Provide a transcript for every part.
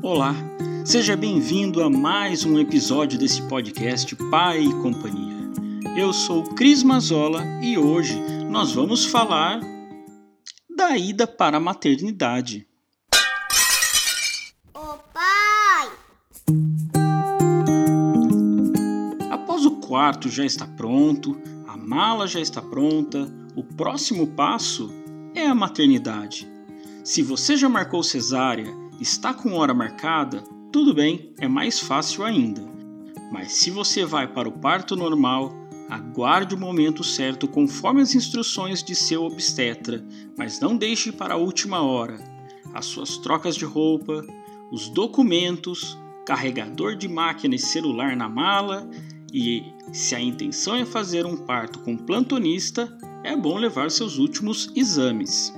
Olá, seja bem-vindo a mais um episódio desse podcast Pai e Companhia. Eu sou Cris Mazola e hoje nós vamos falar da ida para a maternidade. Ô pai! Após o quarto já está pronto, mala já está pronta, o próximo passo é a maternidade. Se você já marcou cesárea, está com hora marcada, tudo bem, é mais fácil ainda. Mas se você vai para o parto normal, aguarde o momento certo conforme as instruções de seu obstetra, mas não deixe para a última hora. As suas trocas de roupa, os documentos, carregador de máquina e celular na mala e se a intenção é fazer um parto com plantonista, é bom levar seus últimos exames.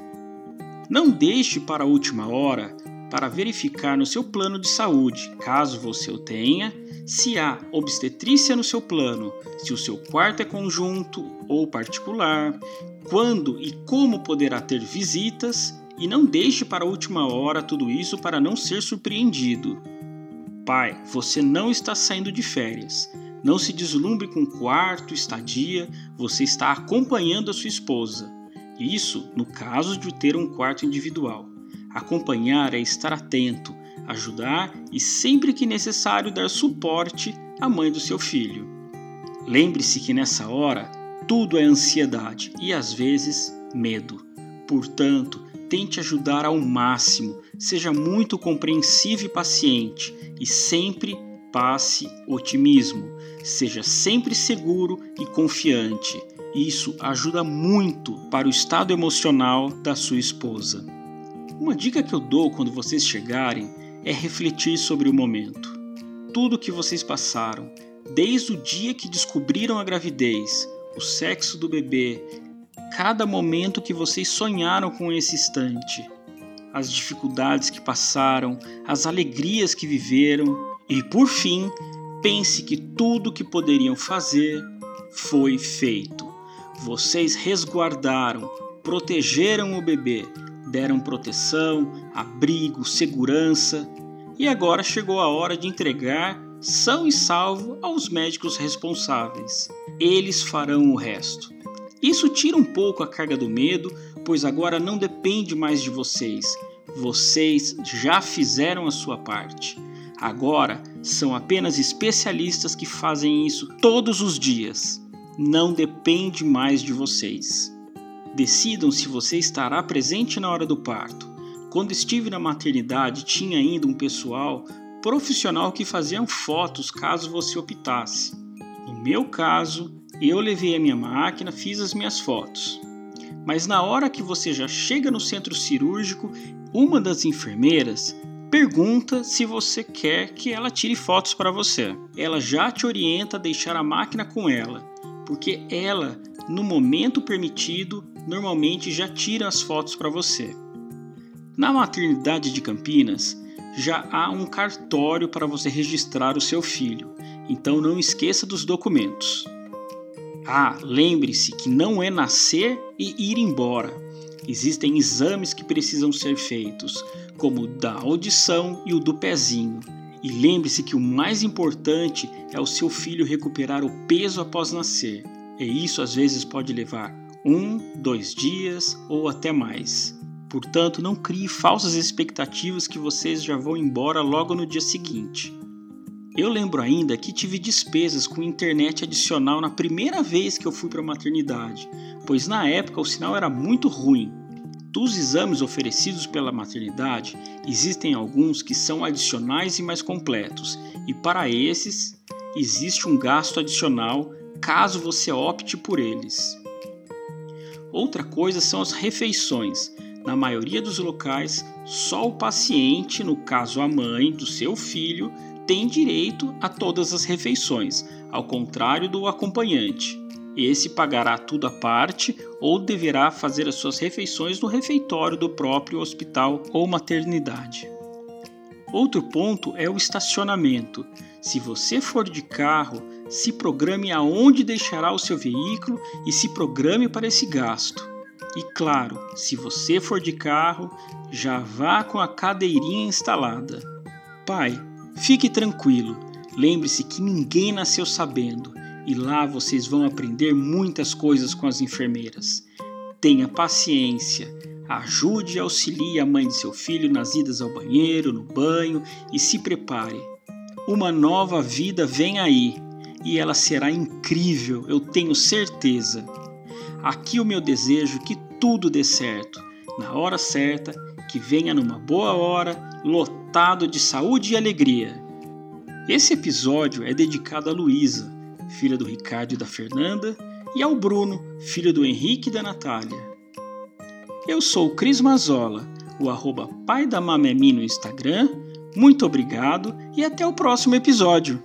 Não deixe para a última hora para verificar no seu plano de saúde, caso você o tenha, se há obstetrícia no seu plano, se o seu quarto é conjunto ou particular, quando e como poderá ter visitas e não deixe para a última hora tudo isso para não ser surpreendido. Pai, você não está saindo de férias. Não se deslumbre com quarto, estadia, você está acompanhando a sua esposa. Isso no caso de ter um quarto individual. Acompanhar é estar atento, ajudar e, sempre que necessário, dar suporte à mãe do seu filho. Lembre-se que nessa hora tudo é ansiedade e às vezes medo. Portanto, tente ajudar ao máximo, seja muito compreensivo e paciente e sempre passe otimismo. Seja sempre seguro e confiante. Isso ajuda muito para o estado emocional da sua esposa. Uma dica que eu dou quando vocês chegarem é refletir sobre o momento. Tudo que vocês passaram, desde o dia que descobriram a gravidez, o sexo do bebê, cada momento que vocês sonharam com esse instante, as dificuldades que passaram, as alegrias que viveram e, por fim, pense que tudo que poderiam fazer foi feito. Vocês resguardaram, protegeram o bebê, deram proteção, abrigo, segurança e agora chegou a hora de entregar são e salvo aos médicos responsáveis. Eles farão o resto. Isso tira um pouco a carga do medo, pois agora não depende mais de vocês. Vocês já fizeram a sua parte. Agora são apenas especialistas que fazem isso todos os dias. Não depende mais de vocês. Decidam se você estará presente na hora do parto. Quando estive na maternidade, tinha ainda um pessoal profissional que faziam fotos caso você optasse. No meu caso, eu levei a minha máquina, fiz as minhas fotos. Mas na hora que você já chega no centro cirúrgico, uma das enfermeiras pergunta se você quer que ela tire fotos para você. Ela já te orienta a deixar a máquina com ela, porque ela, no momento permitido, normalmente já tira as fotos para você. Na maternidade de Campinas, já há um cartório para você registrar o seu filho, então não esqueça dos documentos. Ah, lembre-se que não é nascer e ir embora. Existem exames que precisam ser feitos, como o da audição e o do pezinho. E lembre-se que o mais importante é o seu filho recuperar o peso após nascer. E isso às vezes pode levar um, dois dias ou até mais. Portanto, não crie falsas expectativas que vocês já vão embora logo no dia seguinte. Eu lembro ainda que tive despesas com internet adicional na primeira vez que eu fui para a maternidade, pois na época o sinal era muito ruim. Dos exames oferecidos pela maternidade, existem alguns que são adicionais e mais completos, e para esses existe um gasto adicional caso você opte por eles. Outra coisa são as refeições. Na maioria dos locais, só o paciente, no caso a mãe do seu filho, tem direito a todas as refeições, ao contrário do acompanhante. Esse pagará tudo à parte ou deverá fazer as suas refeições no refeitório do próprio hospital ou maternidade. Outro ponto é o estacionamento. Se você for de carro, se programe aonde deixará o seu veículo e se programe para esse gasto. E claro, se você for de carro, já vá com a cadeirinha instalada. Pai, fique tranquilo. Lembre-se que ninguém nasceu sabendo e lá vocês vão aprender muitas coisas com as enfermeiras. Tenha paciência, ajude e auxilie a mãe de seu filho nas idas ao banheiro, no banho e se prepare. Uma nova vida vem aí e ela será incrível, eu tenho certeza. Aqui o meu desejo que tudo dê certo, na hora certa, que venha numa boa hora, lotado de saúde e alegria. Esse episódio é dedicado a Luísa, filha do Ricardo e da Fernanda, e ao Bruno, filho do Henrique e da Natália. Eu sou o Cris Mazola, o arroba pai da Mamemi no Instagram. Muito obrigado e até o próximo episódio.